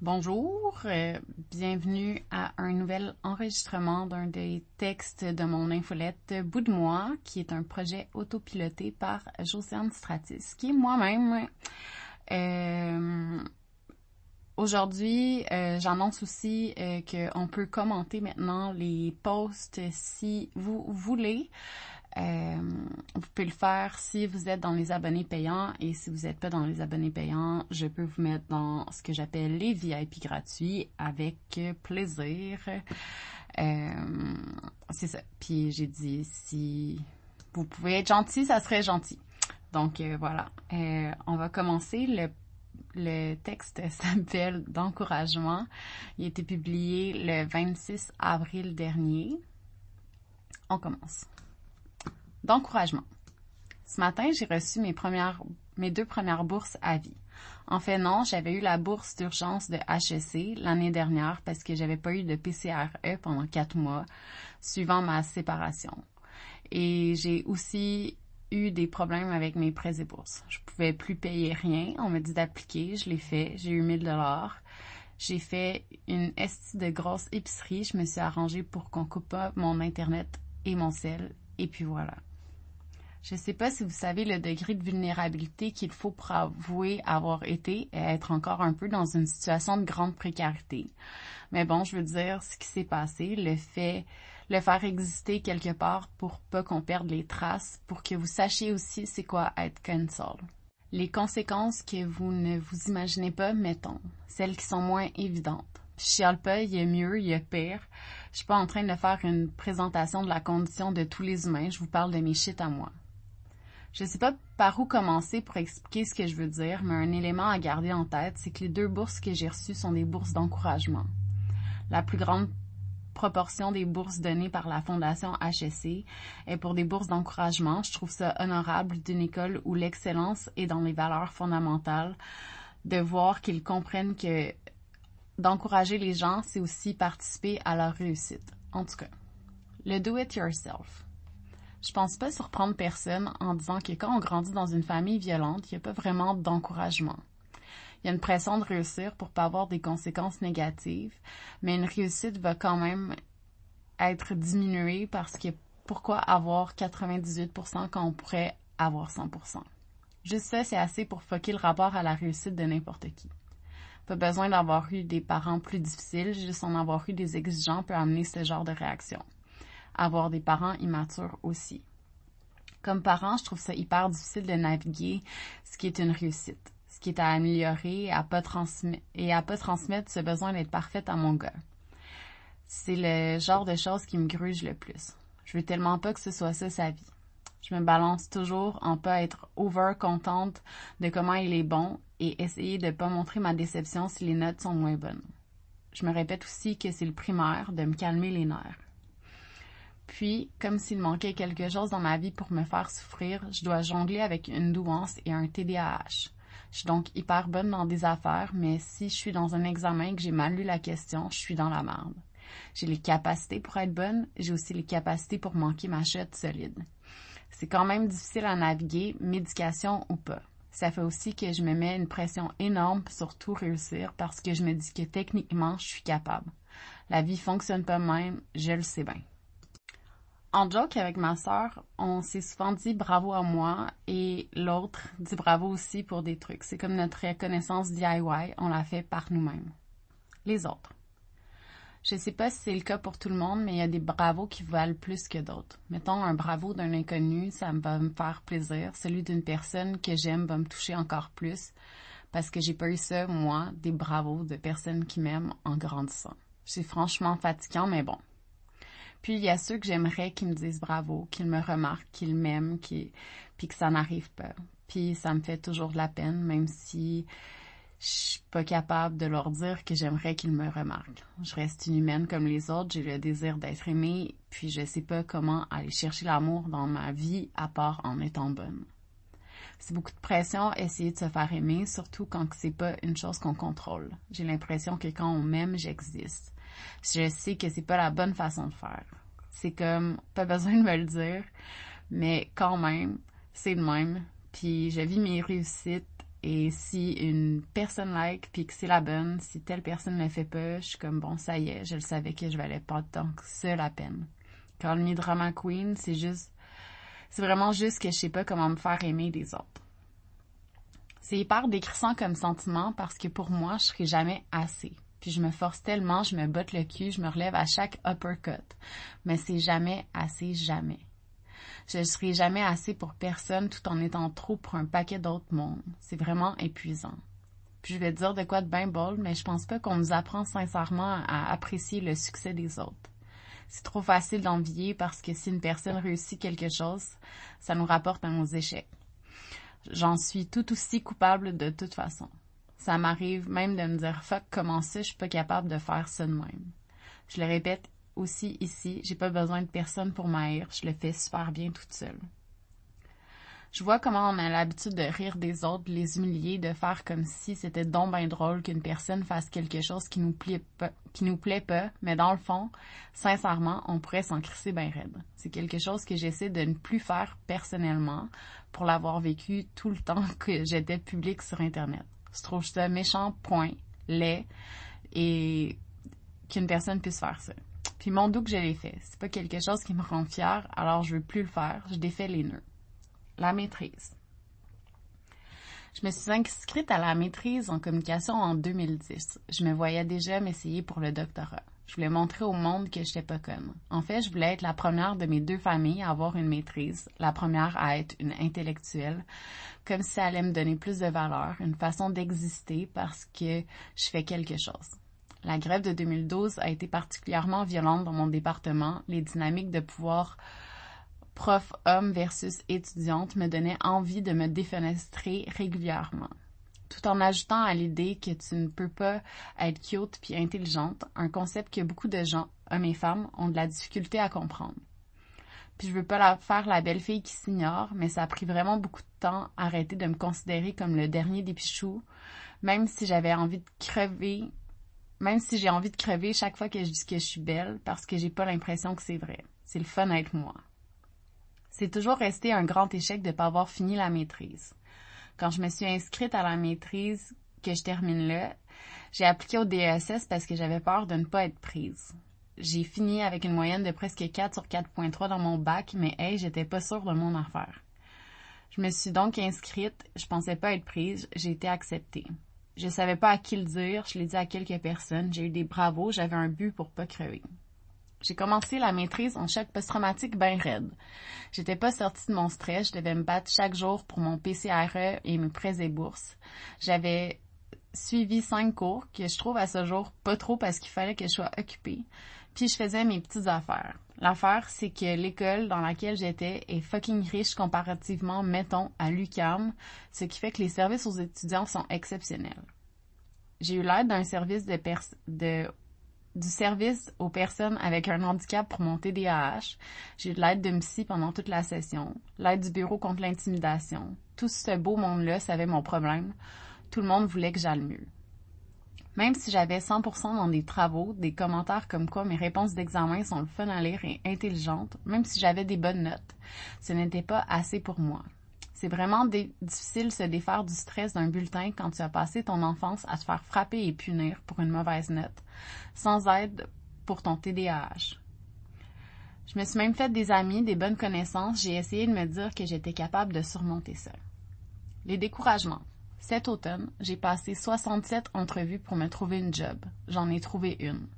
Bonjour, euh, bienvenue à un nouvel enregistrement d'un des textes de mon infolette Bout de moi, qui est un projet autopiloté par Josiane Stratis, qui est moi-même. Euh, aujourd'hui, euh, j'annonce aussi qu'on peut commenter maintenant les posts si vous voulez. Euh, vous pouvez le faire si vous êtes dans les abonnés payants et si vous n'êtes pas dans les abonnés payants, je peux vous mettre dans ce que j'appelle les VIP gratuits avec plaisir. Euh, c'est ça. Puis j'ai dit si vous pouvez être gentil, ça serait gentil. Donc euh, voilà. on va commencer. Le, le texte s'appelle d'encouragement. Il a été publié le 26 avril dernier. On commence d'encouragement. Ce matin, j'ai reçu mes deux premières bourses à vie. En fait, non, j'avais eu la bourse d'urgence de HEC l'année dernière parce que j'avais pas eu de PCRE pendant quatre mois, suivant ma séparation. Et j'ai aussi eu des problèmes avec mes prêts et bourses. Je pouvais plus payer rien. On m'a dit d'appliquer. Je l'ai fait. J'ai eu 1000 dollars. J'ai fait une estie de grosse épicerie. Je me suis arrangée pour qu'on coupe pas mon internet et mon sel. Et puis voilà. Je ne sais pas si vous savez le degré de vulnérabilité qu'il faut pour avouer avoir été et être encore un peu dans une situation de grande précarité. Mais bon, je veux dire, ce qui s'est passé, le fait, le faire exister quelque part pour pas qu'on perde les traces, pour que vous sachiez aussi c'est quoi être cancel. Les conséquences que vous ne vous imaginez pas, mettons, celles qui sont moins évidentes. Je chiale pas, il y a mieux, il y a pire. Je suis pas en train de faire une présentation de la condition de tous les humains, je vous parle de mes shit à moi. Je ne sais pas par où commencer pour expliquer ce que je veux dire, mais un élément à garder en tête, c'est que les deux bourses que j'ai reçues sont des bourses d'encouragement. La plus grande proportion des bourses données par la Fondation HSC est pour des bourses d'encouragement. Je trouve ça honorable d'une école où l'excellence est dans les valeurs fondamentales, de voir qu'ils comprennent que d'encourager les gens, c'est aussi participer à leur réussite. En tout cas, le do it yourself. Je pense pas surprendre personne en disant que quand on grandit dans une famille violente, il n'y a pas vraiment d'encouragement. Il y a une pression de réussir pour pas avoir des conséquences négatives, mais une réussite va quand même être diminuée parce que pourquoi avoir 98% quand on pourrait avoir 100%? Juste ça, c'est assez pour foquer le rapport à la réussite de n'importe qui. Pas besoin d'avoir eu des parents plus difficiles, juste en avoir eu des exigeants peut amener ce genre de réaction avoir des parents immatures aussi. Comme parent, je trouve ça hyper difficile de naviguer ce qui est une réussite, ce qui est à améliorer à pas transmettre, et à pas transmettre ce besoin d'être parfaite à mon gars. C'est le genre de choses qui me gruge le plus. Je veux tellement pas que ce soit ça sa vie. Je me balance toujours en pas être over contente de comment il est bon et essayer de pas montrer ma déception si les notes sont moins bonnes. Je me répète aussi que c'est le primaire de me calmer les nerfs. Puis, comme s'il manquait quelque chose dans ma vie pour me faire souffrir, je dois jongler avec une douance et un TDAH. Je suis donc hyper bonne dans des affaires, mais si je suis dans un examen et que j'ai mal lu la question, je suis dans la merde. J'ai les capacités pour être bonne, j'ai aussi les capacités pour manquer ma chute solide. C'est quand même difficile à naviguer, médication ou pas. Ça fait aussi que je me mets une pression énorme sur tout réussir parce que je me dis que techniquement, je suis capable. La vie fonctionne pas même, je le sais bien. En joke avec ma sœur, on s'est souvent dit bravo à moi et l'autre dit bravo aussi pour des trucs. C'est comme notre reconnaissance DIY, on l'a fait par nous-mêmes. Les autres. Je sais pas si c'est le cas pour tout le monde, mais il y a des bravos qui valent plus que d'autres. Mettons un bravo d'un inconnu, ça va me faire plaisir. Celui d'une personne que j'aime va me toucher encore plus parce que j'ai pas eu ça, moi, des bravos de personnes qui m'aiment en grandissant. C'est franchement fatigant, mais bon, puis il y a ceux que j'aimerais qui me disent bravo, qu'ils me remarquent, qu'ils m'aiment, qui... puis que ça n'arrive pas. Puis ça me fait toujours de la peine, même si je suis pas capable de leur dire que j'aimerais qu'ils me remarquent. Je reste une humaine comme les autres, j'ai le désir d'être aimée, puis je sais pas comment aller chercher l'amour dans ma vie à part en étant bonne. C'est beaucoup de pression essayer de se faire aimer, surtout quand c'est pas une chose qu'on contrôle. J'ai l'impression que quand on m'aime, j'existe. Je sais que c'est pas la bonne façon de faire. C'est comme, pas besoin de me le dire, mais quand même, c'est le même. Puis je vis mes réussites Et si une personne like puis que c'est la bonne, si telle personne ne le fait pas, je suis comme bon, ça y est, je le savais que je valais pas tant que ça la peine. Quand le drama queen, c'est juste, c'est vraiment juste que je sais pas comment me faire aimer des autres. C'est hyper décrissant comme sentiment parce que pour moi, je serai jamais assez. Puis je me force tellement, je me botte le cul, je me relève à chaque uppercut. Mais c'est jamais assez, jamais. Je ne serai jamais assez pour personne tout en étant trop pour un paquet d'autres mondes. C'est vraiment épuisant. Puis je vais dire de quoi de bien bol, mais je pense pas qu'on nous apprend sincèrement à apprécier le succès des autres. C'est trop facile d'envier parce que si une personne réussit quelque chose, ça nous rapporte à nos échecs. J'en suis tout aussi coupable de toute façon. Ça m'arrive même de me dire fuck comment ça je suis pas capable de faire ça de même. Je le répète aussi ici, j'ai pas besoin de personne pour m'haïr, je le fais super bien toute seule. Je vois comment on a l'habitude de rire des autres, de les humilier, de faire comme si c'était donc bien drôle qu'une personne fasse quelque chose qui nous plaît pas, qui nous plaît pas, mais dans le fond, sincèrement, on pourrait s'en crisser bien raide. C'est quelque chose que j'essaie de ne plus faire personnellement pour l'avoir vécu tout le temps que j'étais public sur Internet. Je trouve ça méchant, point, laid, et qu'une personne puisse faire ça. Puis mon doux que je l'ai fait. C'est pas quelque chose qui me rend fière, alors je veux plus le faire. Je défais les nœuds. La maîtrise. Je me suis inscrite à la maîtrise en communication en 2010. Je me voyais déjà m'essayer pour le doctorat. Je voulais montrer au monde que j'étais pas conne. En fait, je voulais être la première de mes deux familles à avoir une maîtrise, la première à être une intellectuelle, comme si ça allait me donner plus de valeur, une façon d'exister parce que je fais quelque chose. La grève de 2012 a été particulièrement violente dans mon département. Les dynamiques de pouvoir prof-homme versus étudiante me donnaient envie de me défenestrer régulièrement tout en ajoutant à l'idée que tu ne peux pas être cute puis intelligente, un concept que beaucoup de gens, hommes et femmes, ont de la difficulté à comprendre. Puis je veux pas la faire la belle fille qui s'ignore, mais ça a pris vraiment beaucoup de temps à arrêter de me considérer comme le dernier des pichous, même si j'avais envie de crever, même si j'ai envie de crever chaque fois que je dis que je suis belle, parce que j'ai pas l'impression que c'est vrai. C'est le fun d'être moi. C'est toujours resté un grand échec de pas avoir fini la maîtrise. Quand je me suis inscrite à la maîtrise que je termine là, j'ai appliqué au DSS parce que j'avais peur de ne pas être prise. J'ai fini avec une moyenne de presque 4 sur 4.3 dans mon bac, mais hey, j'étais pas sûre de mon affaire. Je me suis donc inscrite, je pensais pas être prise, j'ai été acceptée. Je savais pas à qui le dire, je l'ai dit à quelques personnes, j'ai eu des bravos, j'avais un but pour pas crever. J'ai commencé la maîtrise en choc post-traumatique bien raide. J'étais pas sortie de mon stress, je devais me battre chaque jour pour mon PCRE et mes prêts et bourses. J'avais suivi cinq cours que je trouve à ce jour pas trop parce qu'il fallait que je sois occupée. Puis je faisais mes petites affaires. L'affaire, c'est que l'école dans laquelle j'étais est fucking riche comparativement, mettons, à l'UCAM, ce qui fait que les services aux étudiants sont exceptionnels. J'ai eu l'aide d'un service de, de du service aux personnes avec un handicap pour mon TDAH. J'ai de l'aide de psy pendant toute la session, l'aide du bureau contre l'intimidation. Tout ce beau monde-là savait mon problème. Tout le monde voulait que j'aille mieux. Même si j'avais 100% dans des travaux, des commentaires comme quoi mes réponses d'examen sont fun à lire et intelligentes, même si j'avais des bonnes notes, ce n'était pas assez pour moi. C'est vraiment difficile se défaire du stress d'un bulletin quand tu as passé ton enfance à te faire frapper et punir pour une mauvaise note, sans aide pour ton TDAH. Je me suis même fait des amis, des bonnes connaissances. J'ai essayé de me dire que j'étais capable de surmonter ça. Les découragements. Cet automne, j'ai passé 67 entrevues pour me trouver une job. J'en ai trouvé une.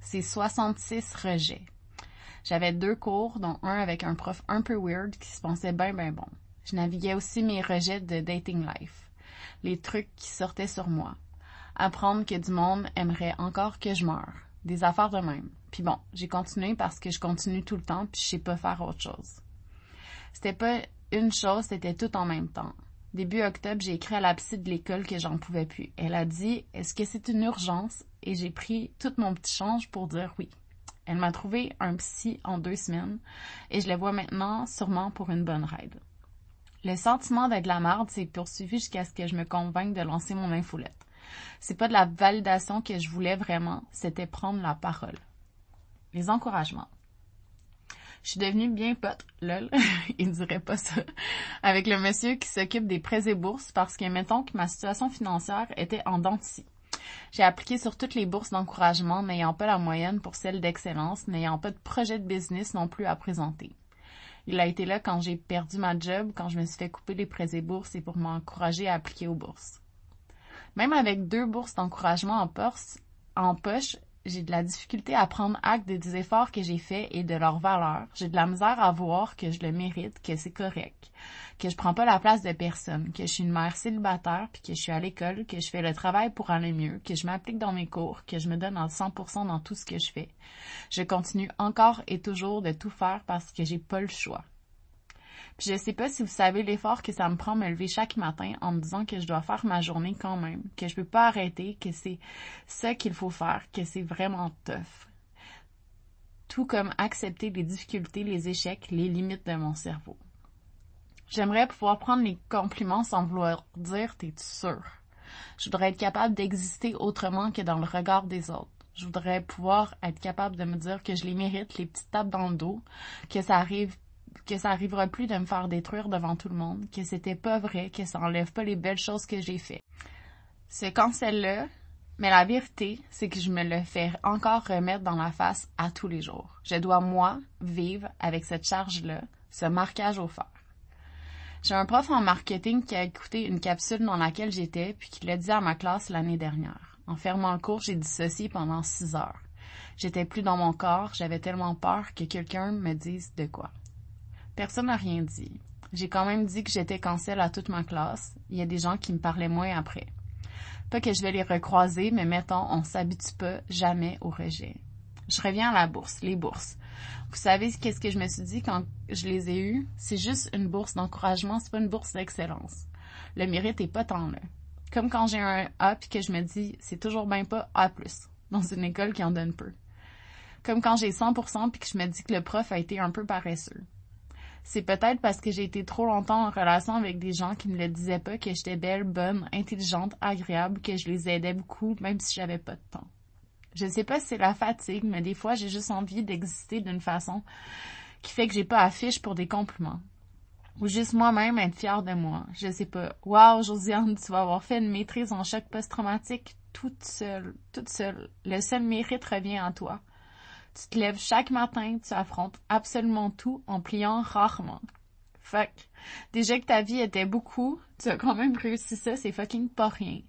C'est 66 rejets. J'avais deux cours, dont un avec un prof un peu weird qui se pensait bien bien bon. Je naviguais aussi mes rejets de dating life, les trucs qui sortaient sur moi. Apprendre que du monde aimerait encore que je meure. Des affaires de même. Puis bon, j'ai continué parce que je continue tout le temps puis je sais pas faire autre chose. C'était pas une chose, c'était tout en même temps. Début octobre, j'ai écrit à la psy de l'école que j'en pouvais plus. Elle a dit, est-ce que c'est une urgence? Et j'ai pris tout mon petit change pour dire oui. Elle m'a trouvé un psy en deux semaines et je le vois maintenant sûrement pour une bonne ride. Le sentiment d'être la marde s'est poursuivi jusqu'à ce que je me convainque de lancer mon infolette. C'est pas de la validation que je voulais vraiment, c'était prendre la parole. Les encouragements. Je suis devenue bien pote, lol, il dirait pas ça, avec le monsieur qui s'occupe des prêts et bourses parce que, mettons que ma situation financière était en dentille. J'ai appliqué sur toutes les bourses d'encouragement, n'ayant pas la moyenne pour celle d'excellence, n'ayant pas de projet de business non plus à présenter. Il a été là quand j'ai perdu ma job, quand je me suis fait couper les prêts et bourses et pour m'encourager à appliquer aux bourses. Même avec deux bourses d'encouragement en, en poche, j'ai de la difficulté à prendre acte des efforts que j'ai faits et de leur valeur. J'ai de la misère à voir que je le mérite, que c'est correct, que je prends pas la place de personne, que je suis une mère célibataire, puis que je suis à l'école, que je fais le travail pour aller mieux, que je m'applique dans mes cours, que je me donne en 100% dans tout ce que je fais. Je continue encore et toujours de tout faire parce que j'ai pas le choix. Puis je sais pas si vous savez l'effort que ça me prend me lever chaque matin en me disant que je dois faire ma journée quand même, que je peux pas arrêter, que c'est ça qu'il faut faire, que c'est vraiment tough. Tout comme accepter les difficultés, les échecs, les limites de mon cerveau. J'aimerais pouvoir prendre les compliments sans vouloir dire t'es sûr. Je voudrais être capable d'exister autrement que dans le regard des autres. Je voudrais pouvoir être capable de me dire que je les mérite, les petites tapes dans le dos, que ça arrive que ça arrivera plus de me faire détruire devant tout le monde, que c'était pas vrai, que ça enlève pas les belles choses que j'ai fait. C'est quand celle-là, mais la vérité, c'est que je me le fais encore remettre dans la face à tous les jours. Je dois, moi, vivre avec cette charge-là, ce marquage au fer. J'ai un prof en marketing qui a écouté une capsule dans laquelle j'étais, puis qui l'a dit à ma classe l'année dernière. En fermant le cours, j'ai dissocié pendant six heures. J'étais plus dans mon corps, j'avais tellement peur que quelqu'un me dise de quoi. Personne n'a rien dit. J'ai quand même dit que j'étais cancel à toute ma classe. Il y a des gens qui me parlaient moins après. Pas que je vais les recroiser, mais mettons, on s'habitue pas jamais au rejet. Je reviens à la bourse, les bourses. Vous savez qu'est-ce que je me suis dit quand je les ai eues? C'est juste une bourse d'encouragement, c'est pas une bourse d'excellence. Le mérite est pas tant là. Comme quand j'ai un A puis que je me dis, c'est toujours bien pas A+, dans une école qui en donne peu. Comme quand j'ai 100% puis que je me dis que le prof a été un peu paresseux c'est peut-être parce que j'ai été trop longtemps en relation avec des gens qui ne le disaient pas que j'étais belle, bonne, intelligente, agréable, que je les aidais beaucoup, même si j'avais pas de temps. Je ne sais pas si c'est la fatigue, mais des fois, j'ai juste envie d'exister d'une façon qui fait que j'ai pas affiche pour des compliments. Ou juste moi-même être fière de moi. Je sais pas. Wow, Josiane, tu vas avoir fait une maîtrise en choc post-traumatique toute seule, toute seule. Le seul mérite revient à toi. Tu te lèves chaque matin, tu affrontes absolument tout en pliant rarement. Fuck. Déjà que ta vie était beaucoup, tu as quand même réussi ça, c'est fucking pas rien.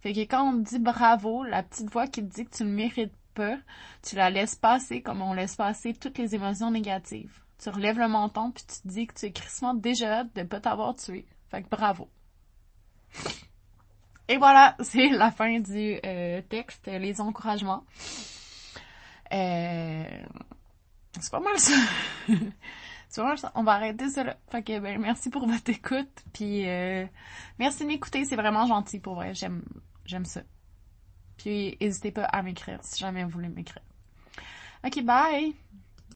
Fait que quand on te dit bravo, la petite voix qui te dit que tu ne mérites pas, tu la laisses passer comme on laisse passer toutes les émotions négatives. Tu relèves le menton puis tu te dis que tu es crissement déjà hâte de pas t'avoir tué. Fait que bravo. Et voilà, c'est la fin du euh, texte, les encouragements. Euh, c'est pas mal ça. c'est pas mal ça. On va arrêter ça. Fait que, ben, merci pour votre écoute. Puis, euh, merci de m'écouter. C'est vraiment gentil pour vrai. J'aime, j'aime ça. Puis, n'hésitez pas à m'écrire si jamais vous voulez m'écrire. Ok, bye!